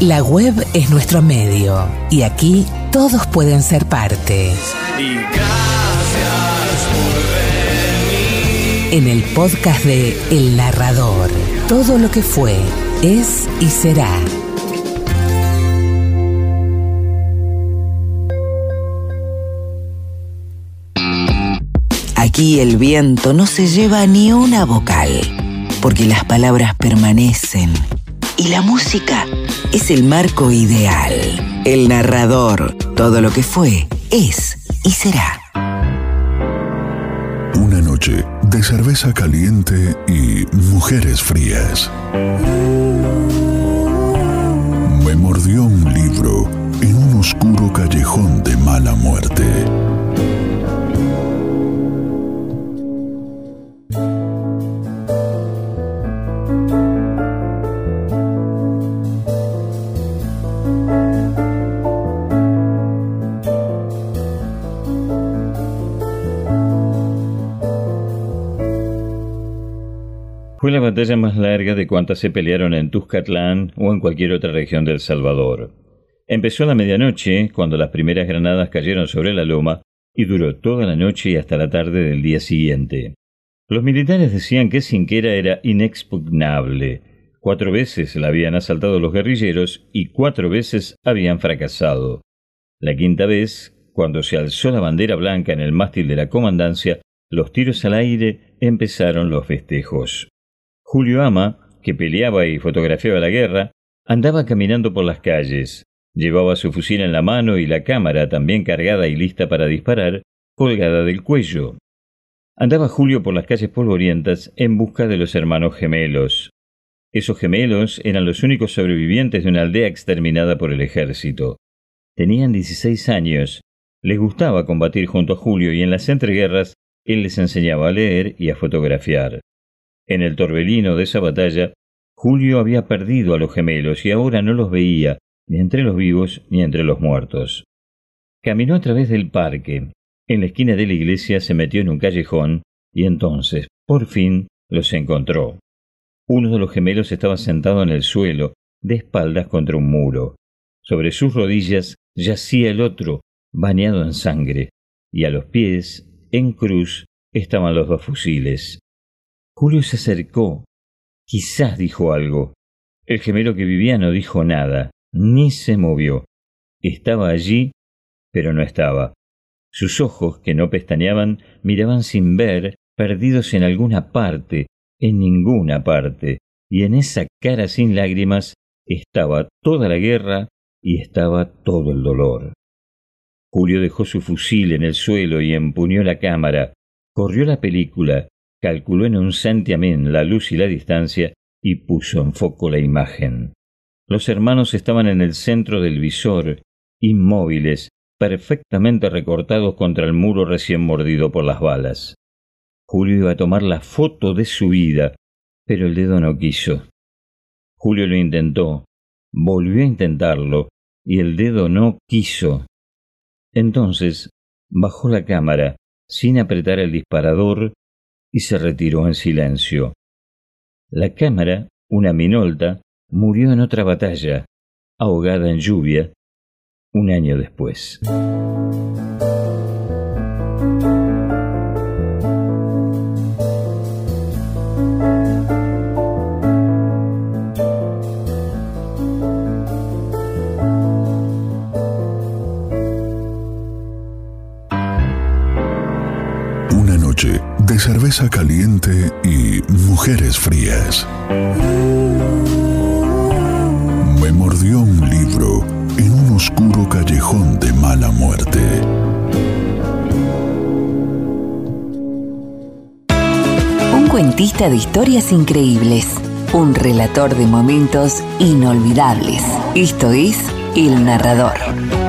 La web es nuestro medio y aquí todos pueden ser parte. Y gracias por venir. En el podcast de El Narrador, todo lo que fue, es y será. Aquí el viento no se lleva ni una vocal, porque las palabras permanecen y la música es el marco ideal. El narrador, todo lo que fue, es y será. Una noche de cerveza caliente y mujeres frías. Me mordió un libro en un oscuro callejón de mala muerte. Fue la batalla más larga de cuantas se pelearon en Tuzcatlán o en cualquier otra región del Salvador. Empezó a la medianoche, cuando las primeras granadas cayeron sobre la loma, y duró toda la noche y hasta la tarde del día siguiente. Los militares decían que Sinquera era inexpugnable. Cuatro veces la habían asaltado los guerrilleros y cuatro veces habían fracasado. La quinta vez, cuando se alzó la bandera blanca en el mástil de la comandancia, los tiros al aire empezaron los festejos. Julio Ama, que peleaba y fotografiaba la guerra, andaba caminando por las calles. Llevaba su fusil en la mano y la cámara, también cargada y lista para disparar, colgada del cuello. Andaba Julio por las calles polvorientas en busca de los hermanos gemelos. Esos gemelos eran los únicos sobrevivientes de una aldea exterminada por el ejército. Tenían 16 años, les gustaba combatir junto a Julio y en las entreguerras él les enseñaba a leer y a fotografiar. En el torbellino de esa batalla, Julio había perdido a los gemelos y ahora no los veía, ni entre los vivos ni entre los muertos. Caminó a través del parque. En la esquina de la iglesia se metió en un callejón y entonces, por fin, los encontró. Uno de los gemelos estaba sentado en el suelo, de espaldas contra un muro. Sobre sus rodillas yacía el otro, bañado en sangre, y a los pies, en cruz, estaban los dos fusiles. Julio se acercó. Quizás dijo algo. El gemelo que vivía no dijo nada, ni se movió. Estaba allí, pero no estaba. Sus ojos, que no pestañeaban, miraban sin ver, perdidos en alguna parte, en ninguna parte, y en esa cara sin lágrimas estaba toda la guerra y estaba todo el dolor. Julio dejó su fusil en el suelo y empuñó la cámara, corrió la película, calculó en un santiamén la luz y la distancia y puso en foco la imagen. Los hermanos estaban en el centro del visor, inmóviles, perfectamente recortados contra el muro recién mordido por las balas. Julio iba a tomar la foto de su vida, pero el dedo no quiso. Julio lo intentó, volvió a intentarlo, y el dedo no quiso. Entonces bajó la cámara, sin apretar el disparador, y se retiró en silencio. La cámara, una minolta, murió en otra batalla, ahogada en lluvia, un año después. Cerveza caliente y mujeres frías. Me mordió un libro en un oscuro callejón de mala muerte. Un cuentista de historias increíbles. Un relator de momentos inolvidables. Esto es El Narrador.